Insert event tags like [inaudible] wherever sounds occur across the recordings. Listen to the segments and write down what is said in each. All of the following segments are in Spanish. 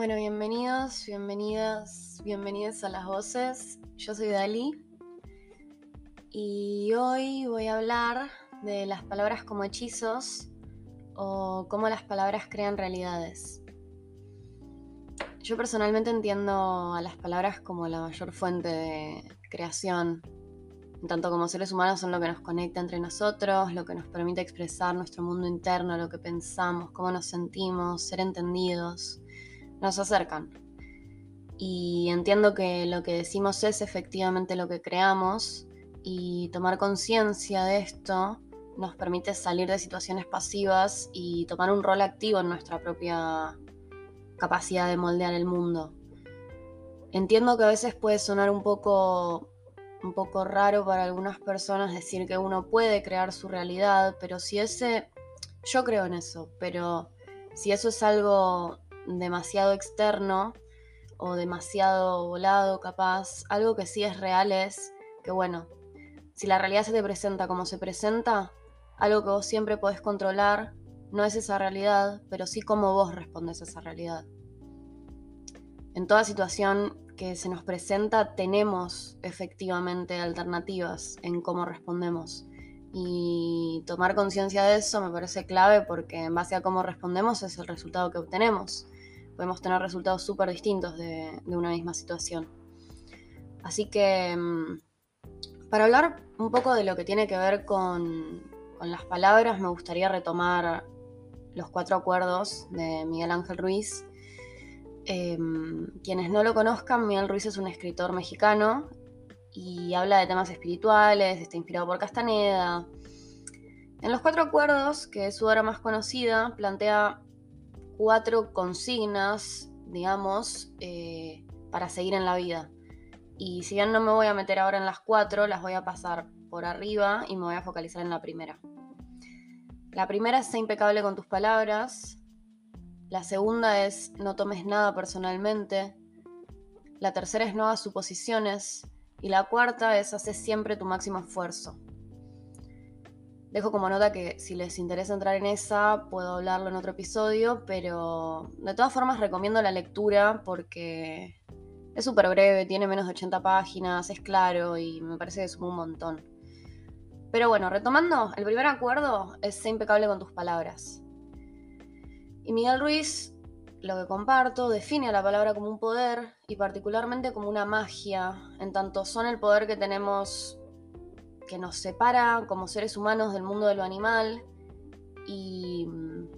Bueno, bienvenidos, bienvenidas, bienvenidas a las voces. Yo soy Dali y hoy voy a hablar de las palabras como hechizos o cómo las palabras crean realidades. Yo personalmente entiendo a las palabras como la mayor fuente de creación. Tanto como seres humanos son lo que nos conecta entre nosotros, lo que nos permite expresar nuestro mundo interno, lo que pensamos, cómo nos sentimos, ser entendidos, nos acercan. Y entiendo que lo que decimos es efectivamente lo que creamos y tomar conciencia de esto nos permite salir de situaciones pasivas y tomar un rol activo en nuestra propia capacidad de moldear el mundo. Entiendo que a veces puede sonar un poco un poco raro para algunas personas decir que uno puede crear su realidad, pero si ese yo creo en eso, pero si eso es algo demasiado externo o demasiado volado, capaz, algo que sí es real es que bueno, si la realidad se te presenta como se presenta, algo que vos siempre podés controlar no es esa realidad, pero sí cómo vos respondes a esa realidad. En toda situación que se nos presenta tenemos efectivamente alternativas en cómo respondemos. Y tomar conciencia de eso me parece clave porque en base a cómo respondemos es el resultado que obtenemos. Podemos tener resultados súper distintos de, una misma situación. Así que mm, para hablar un poco de lo que tiene que ver con, con las palabras, me gustaría retomar los cuatro acuerdos de Miguel Ángel Ruiz. Em, quienes no lo conozcan, Miguel Ruiz es un escritor mexicano y habla de temas espirituales, está inspirado por Castaneda. En los cuatro acuerdos, que es su obra más conocida, plantea cuatro consignas, digamos, eh, para seguir en la vida. Y si bien no me voy a meter ahora en las cuatro, las voy a pasar por arriba y me voy a focalizar en la primera. La primera es ser impecable con tus palabras. La segunda es no tomes nada personalmente. La tercera es no hagas suposiciones. Y la cuarta es hacer siempre tu máximo esfuerzo. Dejo como nota que si les interesa entrar en esa, puedo hablarlo en otro episodio, pero de todas formas recomiendo la lectura porque es súper breve, tiene menos de 80 páginas, es claro y me parece que suma un montón. Pero bueno, retomando, el primer acuerdo es ser impecable con tus palabras. Y Miguel Ruiz, lo que comparto, define a la palabra como un poder y particularmente como una magia, en tanto son el poder que tenemos que nos separa como seres humanos del mundo de lo animal y mm,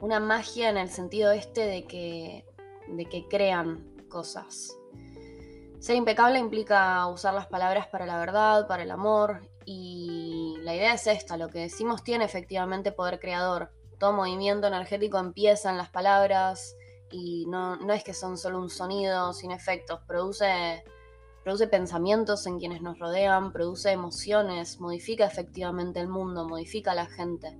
una magia en el sentido este de que, de que crean cosas. Ser impecable implica usar las palabras para la verdad, para el amor, y la idea es esta, lo que decimos tiene efectivamente poder creador. Todo movimiento energético empieza en las palabras y no, no es que son solo un sonido sin efectos, produce, produce pensamientos en quienes nos rodean, produce emociones, modifica efectivamente el mundo, modifica a la gente.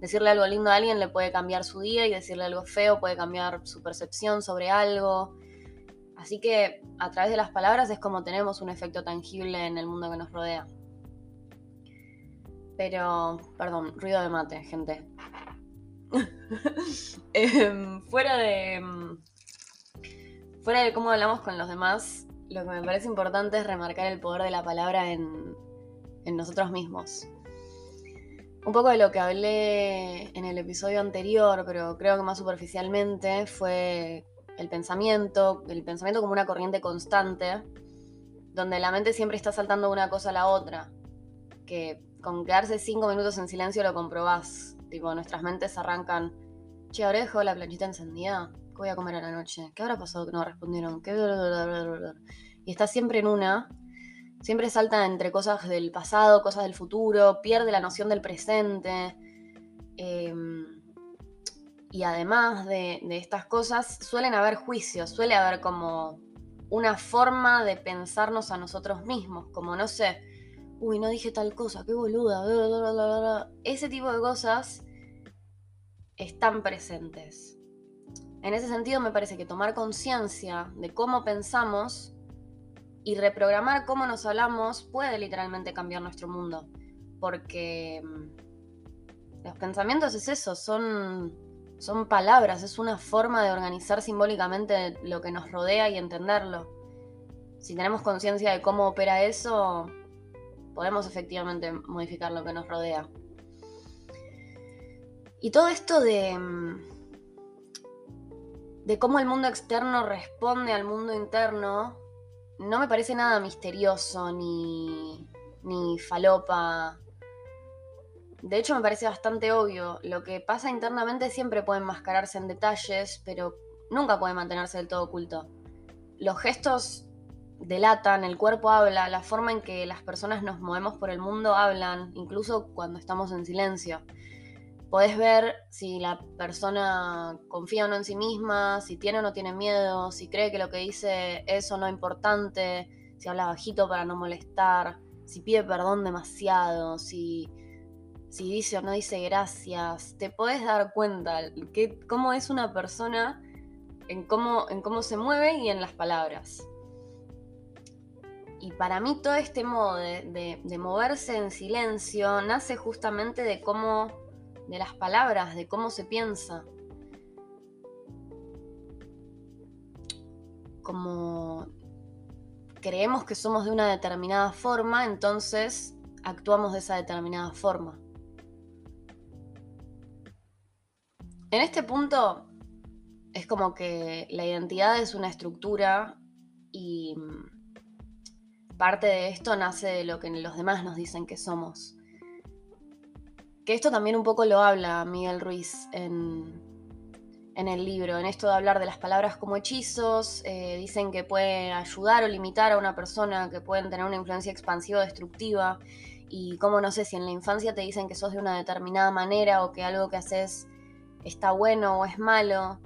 Decirle algo lindo a alguien le puede cambiar su día y decirle algo feo puede cambiar su percepción sobre algo. Así que a través de las palabras es como tenemos un efecto tangible en el mundo que nos rodea. Pero, perdón, ruido de mate, gente. [laughs] Em, fuera de. Em, fuera de cómo hablamos con los demás, lo que me parece importante es remarcar el poder de la palabra en, nosotros mismos. Un poco de lo que hablé en el episodio anterior, pero creo que más superficialmente, fue el pensamiento, el pensamiento como una corriente constante, donde la mente siempre está saltando de una cosa a la otra, que con quedarse cinco minutos en silencio lo comprobás, tipo, nuestras mentes arrancan, che, dejo la planchita encendida, ¿qué voy a comer a la noche? ¿Qué habrá pasado que no respondieron? ¿Qué? Y está siempre en una, siempre salta entre cosas del pasado, cosas del futuro, pierde la noción del presente. Eh, y además de, estas cosas, suelen haber juicios, suele haber como una forma de pensarnos a nosotros mismos, como no sé, uy, no dije tal cosa, qué boluda, ese tipo de cosas están presentes. En ese sentido me parece que tomar conciencia de cómo pensamos y reprogramar cómo nos hablamos puede literalmente cambiar nuestro mundo, porque mm, los pensamientos es eso, son son palabras, es una forma de organizar simbólicamente lo que nos rodea y entenderlo. Si tenemos conciencia de cómo opera eso, podemos efectivamente modificar lo que nos rodea. Y todo esto de, de cómo el mundo externo responde al mundo interno, no me parece nada misterioso ni, ni falopa de hecho, me parece bastante obvio. Lo que pasa internamente siempre puede enmascararse en detalles, pero nunca puede mantenerse del todo oculto. Los gestos delatan, el cuerpo habla, la forma en que las personas nos movemos por el mundo hablan, incluso cuando estamos en silencio. Podés ver si la persona confía o no en sí misma, si tiene o no tiene miedo, si cree que lo que dice es o no importante, si habla bajito para no molestar, si pide perdón demasiado, si si dice o no dice gracias, te podés dar cuenta que, cómo es una persona en cómo, en cómo se mueve y en las palabras. Y para mí todo este modo de, de, moverse en silencio nace justamente de cómo, de las palabras, de cómo se piensa. Como creemos que somos de una determinada forma, entonces actuamos de esa determinada forma. En este punto es como que la identidad es una estructura y parte de esto nace de lo que los demás nos dicen que somos. Que esto también un poco lo habla Miguel Ruiz en, el libro, en esto de hablar de las palabras como hechizos, eh, dicen que puede ayudar o limitar a una persona, que pueden tener una influencia expansiva o destructiva, y como no sé si en la infancia te dicen que sos de una determinada manera o que algo que haces está bueno o es malo.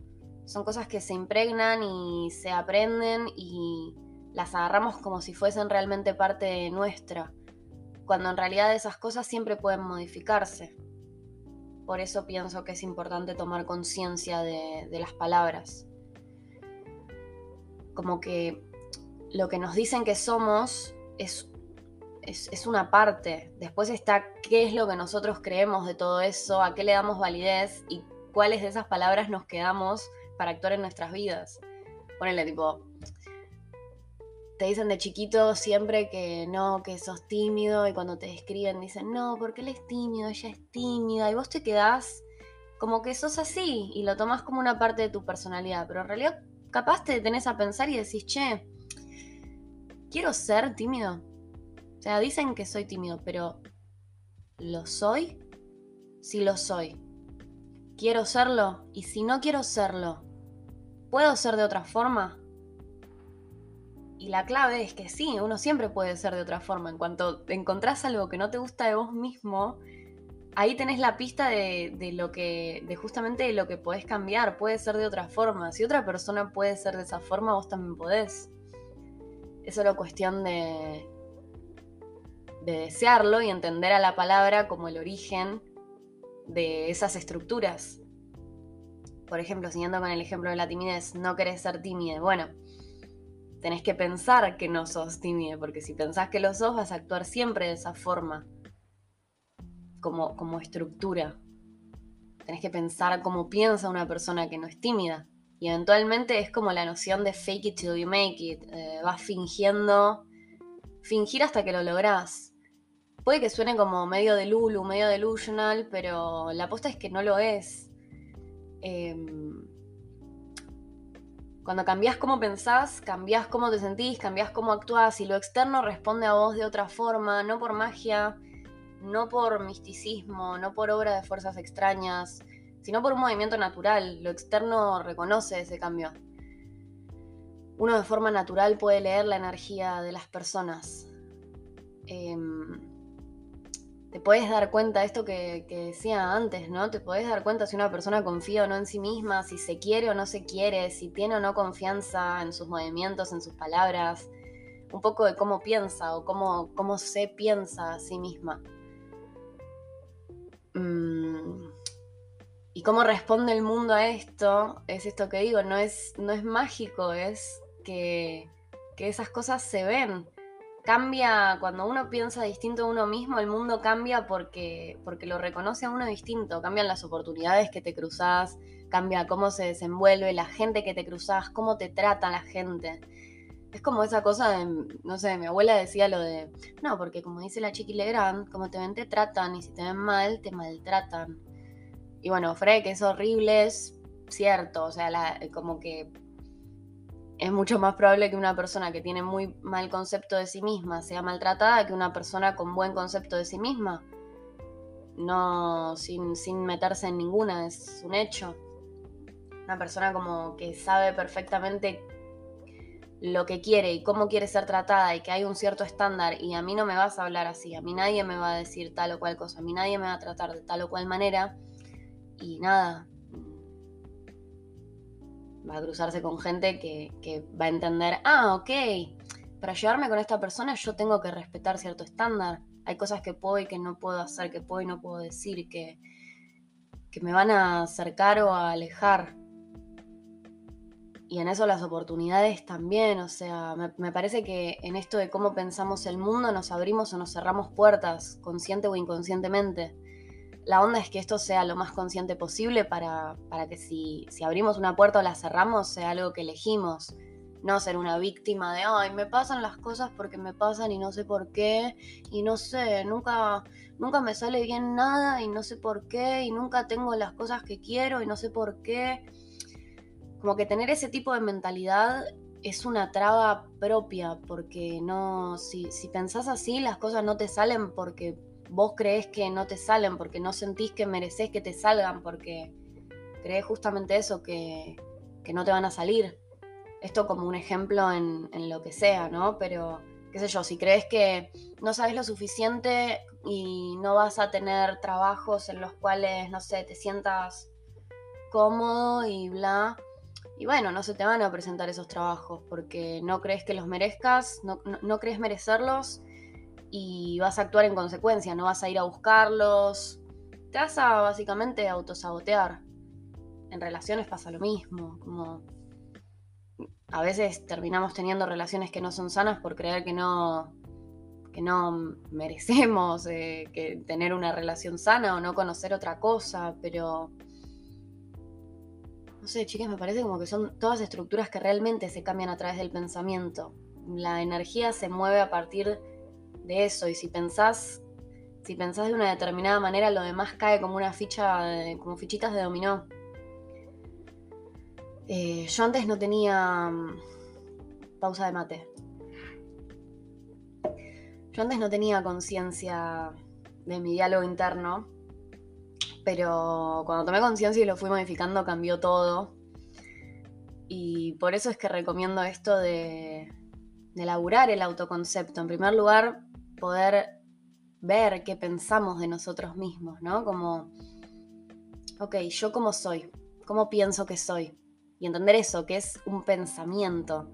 Son cosas que se impregnan y se aprenden y las agarramos como si fuesen realmente parte nuestra, cuando en realidad esas cosas siempre pueden modificarse. Por eso pienso que es importante tomar conciencia de, las palabras. Como que lo que nos dicen que somos es, es, es, una parte. Después está qué es lo que nosotros creemos de todo eso, a qué le damos validez y cuáles de esas palabras nos quedamos para actuar en nuestras vidas. Ponele tipo, te dicen de chiquito siempre que no, que sos tímido y cuando te describen dicen, no, porque él es tímido, ella es tímida y vos te quedás como que sos así y lo tomás como una parte de tu personalidad, pero en realidad capaz te detenés a pensar y decís, che, quiero ser tímido. O sea, dicen que soy tímido, pero ¿lo soy? Sí lo soy quiero serlo y si no quiero serlo, ¿puedo ser de otra forma? Y la clave es que sí, uno siempre puede ser de otra forma. En cuanto encontrás algo que no te gusta de vos mismo, ahí tenés la pista de, lo que, de justamente lo que podés cambiar. Puede ser de otra forma. Si otra persona puede ser de esa forma, vos también podés. Es solo cuestión de, de desearlo y entender a la palabra como el origen de esas estructuras. Por ejemplo, siguiendo con el ejemplo de la timidez, no querés ser tímida. Bueno, tenés que pensar que no sos tímida, porque si pensás que lo sos, vas a actuar siempre de esa forma, como, como estructura. Tenés que pensar cómo piensa una persona que no es tímida. Y eventualmente es como la noción de fake it till you make it. Eh, vas fingiendo, fingir hasta que lo lográs puede que suene como medio de Lulu, medio delusional, pero la aposta es que no lo es. Em, cuando cambias cómo pensás, cambias cómo te sentís, cambias cómo actúas y lo externo responde a vos de otra forma, no por magia, no por misticismo, no por obra de fuerzas extrañas, sino por un movimiento natural. Lo externo reconoce ese cambio. Uno de forma natural puede leer la energía de las personas. Em, te puedes dar cuenta, esto que, decía antes, ¿no? Te podés dar cuenta si una persona confía o no en sí misma, si se quiere o no se quiere, si tiene o no confianza en sus movimientos, en sus palabras, un poco de cómo piensa o cómo, cómo se piensa a sí misma. Mm, y cómo responde el mundo a esto, es esto que digo, no es, no es mágico, es que, que esas cosas se ven cambia, cuando uno piensa distinto a uno mismo, el mundo cambia porque, porque lo reconoce a uno distinto, cambian las oportunidades que te cruzas, cambia cómo se desenvuelve la gente que te cruzas, cómo te trata la gente. Es como esa cosa de, no sé, mi abuela decía lo de, no, porque como dice la Chiqui Legrand, como te ven te tratan y si te ven mal, te maltratan. Y bueno, Fred, que es horrible, es cierto, o sea, como que es mucho más probable que una persona que tiene muy mal concepto de sí misma sea maltratada que una persona con buen concepto de sí misma. No, sin, sin meterse en ninguna, es un hecho. Una persona como que sabe perfectamente lo que quiere y cómo quiere ser tratada y que hay un cierto estándar y a mí no me vas a hablar así, a mí nadie me va a decir tal o cual cosa, a mí nadie me va a tratar de tal o cual manera y nada, va a cruzarse con gente que, que va a entender, ah, ok, para llevarme con esta persona yo tengo que respetar cierto estándar, hay cosas que puedo y que no puedo hacer, que puedo y no puedo decir, que, que me van a acercar o a alejar y en eso las oportunidades también, o sea, me, parece que en esto de cómo pensamos el mundo nos abrimos o nos cerramos puertas, consciente o inconscientemente. La onda es que esto sea lo más consciente posible para, para que si, si abrimos una puerta o la cerramos sea algo que elegimos, no ser una víctima de, ay, me pasan las cosas porque me pasan y no sé por qué, y no sé, nunca, nunca me sale bien nada y no sé por qué, y nunca tengo las cosas que quiero y no sé por qué como que tener ese tipo de mentalidad es una traba propia, porque no, si, si pensás así, las cosas no te salen porque vos crees que no te salen, porque no sentís que mereces que te salgan, porque crees justamente eso, que, que no te van a salir. Esto como un ejemplo en, en, lo que sea, ¿no? Pero, qué sé yo, si crees que no sabes lo suficiente y no vas a tener trabajos en los cuales, no sé, te sientas cómodo y bla, y bueno, no se te van a presentar esos trabajos porque no crees que los merezcas, no, crees merecerlos y vas a actuar en consecuencia, no vas a ir a buscarlos. Te vas a básicamente autosabotear. En relaciones pasa lo mismo, como a veces terminamos teniendo relaciones que no son sanas por creer que no que no merecemos eh, que tener una relación sana o no conocer otra cosa, pero no sé, chicas, me parece como que son todas estructuras que realmente se cambian a través del pensamiento. La energía se mueve a partir de eso y si pensás, si pensás de una determinada manera, lo demás cae como una ficha, como fichitas de dominó. Eh, yo antes no tenía mm, pausa de mate. Yo antes no tenía conciencia de mi diálogo interno pero cuando tomé conciencia y lo fui modificando cambió todo. Y por eso es que recomiendo esto de, de elaborar el autoconcepto. En primer lugar, poder ver qué pensamos de nosotros mismos, ¿no? Como, ok, yo cómo soy, cómo pienso que soy. Y entender eso, que es un pensamiento,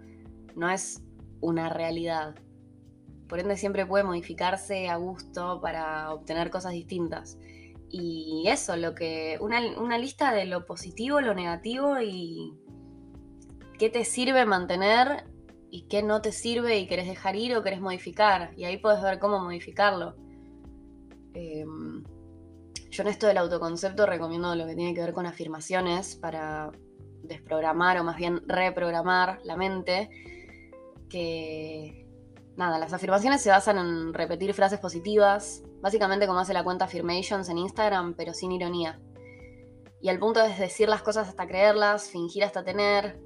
no es una realidad. Por ende siempre puede modificarse a gusto para obtener cosas distintas. Y eso, lo que. Una, lista de lo positivo, lo negativo y qué te sirve mantener y qué no te sirve y querés dejar ir o querés modificar. Y ahí puedes ver cómo modificarlo. Em, yo en esto del autoconcepto recomiendo lo que tiene que ver con afirmaciones para desprogramar o más bien reprogramar la mente. Que nada, las afirmaciones se basan en repetir frases positivas, básicamente como hace la cuenta Affirmations en Instagram, pero sin ironía. Y el punto es decir las cosas hasta creerlas, fingir hasta tener.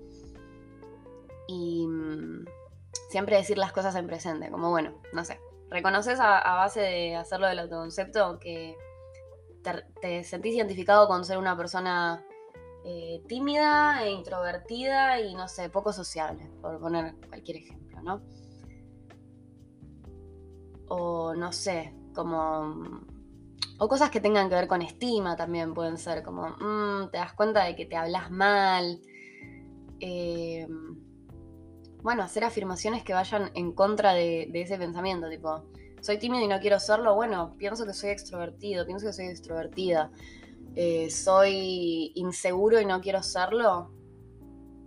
Y mm, siempre decir las cosas en presente, como bueno, no sé. Reconoces a, base de hacerlo del autoconcepto que te, sentís identificado con ser una persona eh, tímida e introvertida y no sé, poco sociable, por poner cualquier ejemplo, ¿no? o no sé, como... O cosas que tengan que ver con estima también pueden ser, como, mm, te das cuenta de que te hablas mal. Eh, bueno, hacer afirmaciones que vayan en contra de, ese pensamiento, tipo, soy tímido y no quiero serlo, bueno, pienso que soy extrovertido, pienso que soy extrovertida. Eh, soy inseguro y no quiero serlo,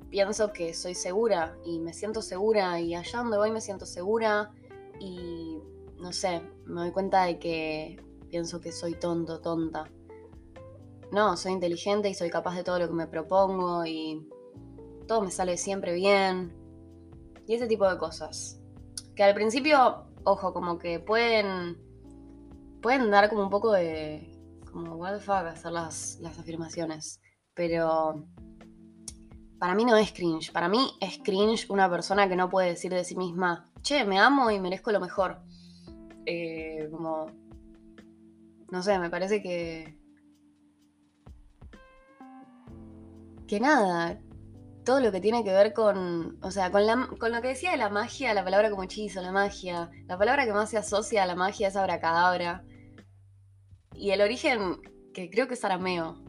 pienso que soy segura y me siento segura y allá donde voy me siento segura y, no sé, me doy cuenta de que pienso que soy tonto, tonta. No, soy inteligente y soy capaz de todo lo que me propongo y todo me sale siempre bien. Y ese tipo de cosas. Que al principio, ojo, como que pueden. Pueden dar como un poco de. Como, what the fuck, hacer las, las afirmaciones. Pero. Para mí no es cringe. Para mí es cringe una persona que no puede decir de sí misma, che, me amo y merezco lo mejor. Eh, como. No sé, me parece que. Que nada, todo lo que tiene que ver con, o sea, con, lo que decía de la magia, la palabra como hechizo, la magia, la palabra que más se asocia a la magia es abracadabra. Y el origen, que creo que es arameo,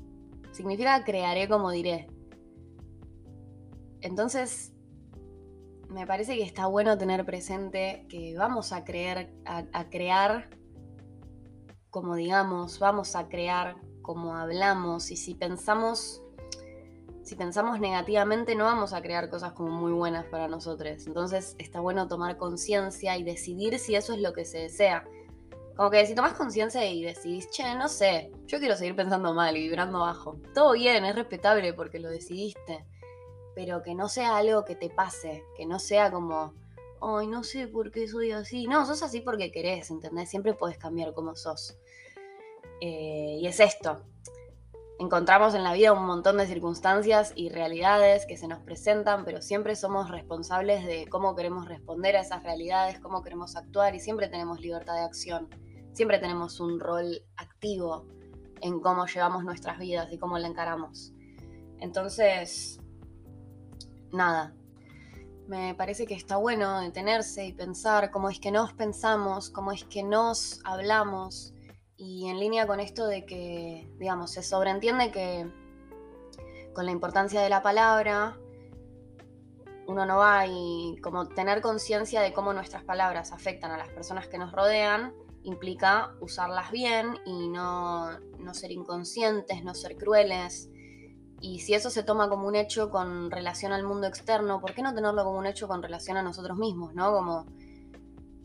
significa crearé como diré. Entonces, me parece que está bueno tener presente que vamos a creer, a crear como digamos, vamos a crear como hablamos y si pensamos si pensamos negativamente no vamos a crear cosas como muy buenas para nosotros. Entonces está bueno tomar conciencia y decidir si eso es lo que se desea. Como que si tomas conciencia y decidís, che, no sé, yo quiero seguir pensando mal y vibrando bajo. Todo bien, es respetable porque lo decidiste. Pero que no sea algo que te pase, que no sea como, ay, no sé por qué soy así. No, sos así porque querés, ¿entendés? Siempre puedes cambiar como sos. Eh, y es esto, Encontramos en la vida un montón de circunstancias y realidades que se nos presentan, pero siempre somos responsables de cómo queremos responder a esas realidades, cómo queremos actuar y siempre tenemos libertad de acción. Siempre tenemos un rol activo en cómo llevamos nuestras vidas y cómo la encaramos. Entonces, nada, me parece que está bueno detenerse y pensar cómo es que nos pensamos, cómo es que nos hablamos, y en línea con esto de que, digamos, se sobreentiende que con la importancia de la palabra, uno no va y como tener conciencia de cómo nuestras palabras afectan a las personas que nos rodean implica usarlas bien y no, no ser inconscientes, no ser crueles. Y si eso se toma como un hecho con relación al mundo externo, ¿por qué no tenerlo como un hecho con relación a nosotros mismos? ¿No? Como.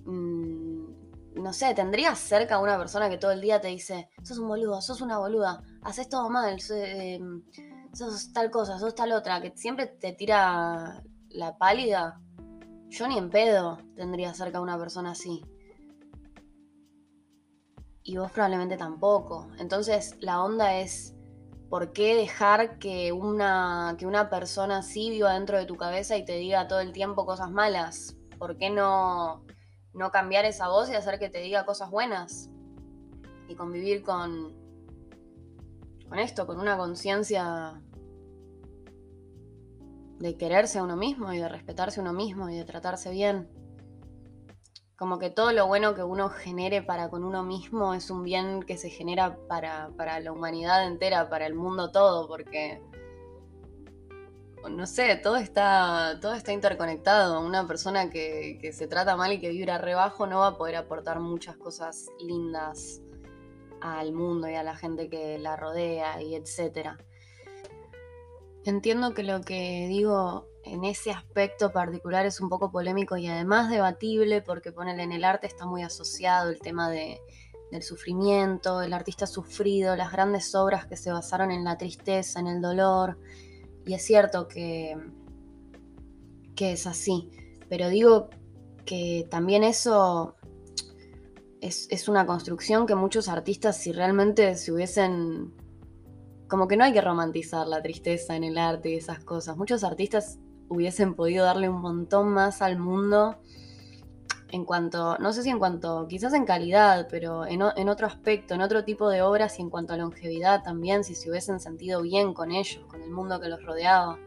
Mmm, no sé, tendrías cerca una persona que todo el día te dice, sos un boludo, sos una boluda, haces todo mal, em, sos, tal cosa, sos tal otra, que siempre te tira la pálida. Yo ni en pedo tendría cerca una persona así. Y vos probablemente tampoco. Entonces la onda es, ¿por qué dejar que una, que una persona así viva dentro de tu cabeza y te diga todo el tiempo cosas malas? ¿Por qué no no cambiar esa voz y hacer que te diga cosas buenas. Y convivir con, con esto, con una conciencia de quererse a uno mismo y de respetarse a uno mismo y de tratarse bien. Como que todo lo bueno que uno genere para con uno mismo es un bien que se genera para, para la humanidad entera, para el mundo todo, porque no sé, todo está, todo está interconectado. Una persona que, se trata mal y que vibra rebajo no va a poder aportar muchas cosas lindas al mundo y a la gente que la rodea y etcétera. Entiendo que lo que digo en ese aspecto particular es un poco polémico y además debatible porque ponele en el arte está muy asociado el tema de, del sufrimiento, el artista sufrido, las grandes obras que se basaron en la tristeza, en el dolor, y es cierto que, que es así, pero digo que también eso es, una construcción que muchos artistas, si realmente se hubiesen... Como que no hay que romantizar la tristeza en el arte y esas cosas. Muchos artistas hubiesen podido darle un montón más al mundo en cuanto, no sé si en cuanto, quizás en calidad, pero en, en, otro aspecto, en otro tipo de obras y en cuanto a longevidad también, si se hubiesen sentido bien con ellos, con el mundo que los rodeaba,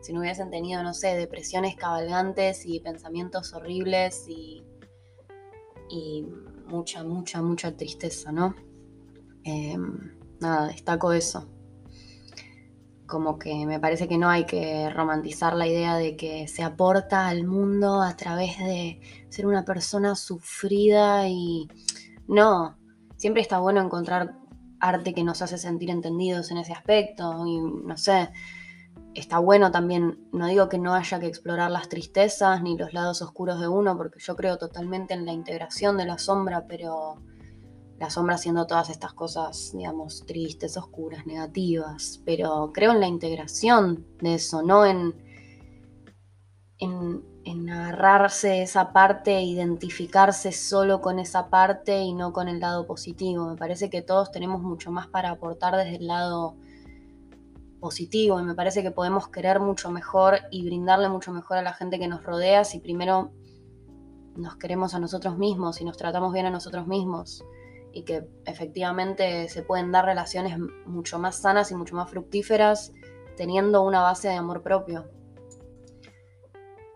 si no hubiesen tenido, no sé, depresiones cabalgantes y pensamientos horribles y, y mucha, mucha, mucha tristeza, ¿no? Em, nada, destaco eso como que me parece que no hay que romantizar la idea de que se aporta al mundo a través de ser una persona sufrida y no, siempre está bueno encontrar arte que nos hace sentir entendidos en ese aspecto y no sé, está bueno también, no digo que no haya que explorar las tristezas ni los lados oscuros de uno, porque yo creo totalmente en la integración de la sombra, pero la sombra siendo todas estas cosas, digamos, tristes, oscuras, negativas, pero creo en la integración de eso, no en, en, en agarrarse esa parte, identificarse solo con esa parte y no con el lado positivo. Me parece que todos tenemos mucho más para aportar desde el lado positivo y me parece que podemos querer mucho mejor y brindarle mucho mejor a la gente que nos rodea si primero nos queremos a nosotros mismos y nos tratamos bien a nosotros mismos y que efectivamente se pueden dar relaciones mucho más sanas y mucho más fructíferas teniendo una base de amor propio.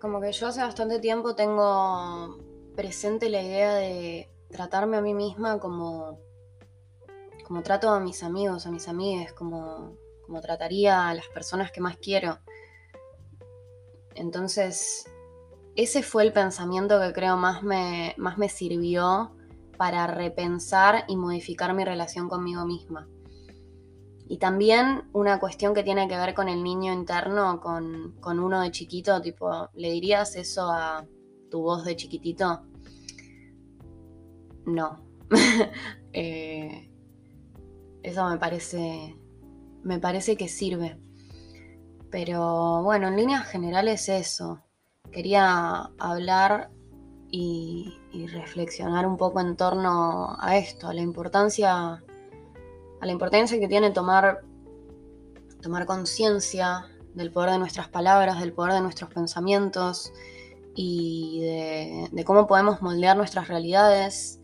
Como que yo hace bastante tiempo tengo presente la idea de tratarme a mí misma como como trato a mis amigos, a mis amigas, como como trataría a las personas que más quiero. Entonces, ese fue el pensamiento que creo más me, más me sirvió para repensar y modificar mi relación conmigo misma. Y también una cuestión que tiene que ver con el niño interno, con, con uno de chiquito, tipo, ¿le dirías eso a tu voz de chiquitito? No. [laughs] Eh, eso me parece me parece que sirve. Pero bueno, en líneas generales eso. Quería hablar y, reflexionar un poco en torno a esto, a la importancia, a la importancia que tiene tomar, tomar conciencia del poder de nuestras palabras, del poder de nuestros pensamientos y de, de cómo podemos moldear nuestras realidades,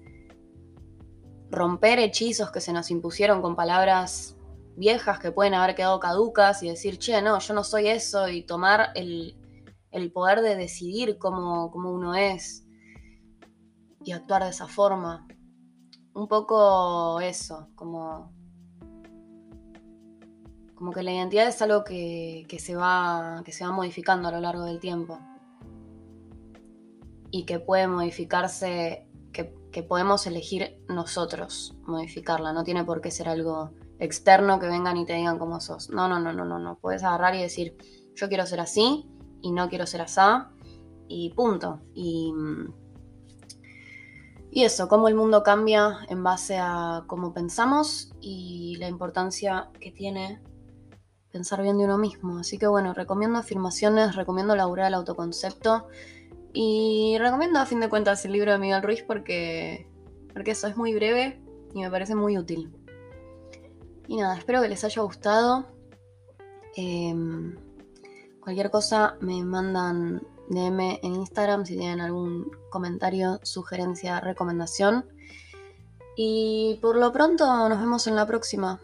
romper hechizos que se nos impusieron con palabras viejas que pueden haber quedado caducas y decir, che, no, yo no soy eso y tomar el, poder de decidir cómo, uno es y actuar de esa forma. Un poco eso, como, como que la identidad es algo que, se va, que se va modificando a lo largo del tiempo y que puede modificarse, que, que podemos elegir nosotros modificarla, no tiene por qué ser algo externo que vengan y te digan cómo sos. No, no, no, no, no, no. Puedes agarrar y decir, yo quiero ser así y no quiero ser así y punto. Y, y eso, cómo el mundo cambia en base a cómo pensamos y la importancia que tiene pensar bien de uno mismo. Así que bueno, recomiendo afirmaciones, recomiendo laburar el autoconcepto y recomiendo a fin de cuentas el libro de Miguel Ruiz porque, porque eso es muy breve y me parece muy útil. Y nada, espero que les haya gustado. Em, cualquier cosa me mandan DM en Instagram si tienen algún comentario, sugerencia, recomendación. Y por lo pronto nos vemos en la próxima.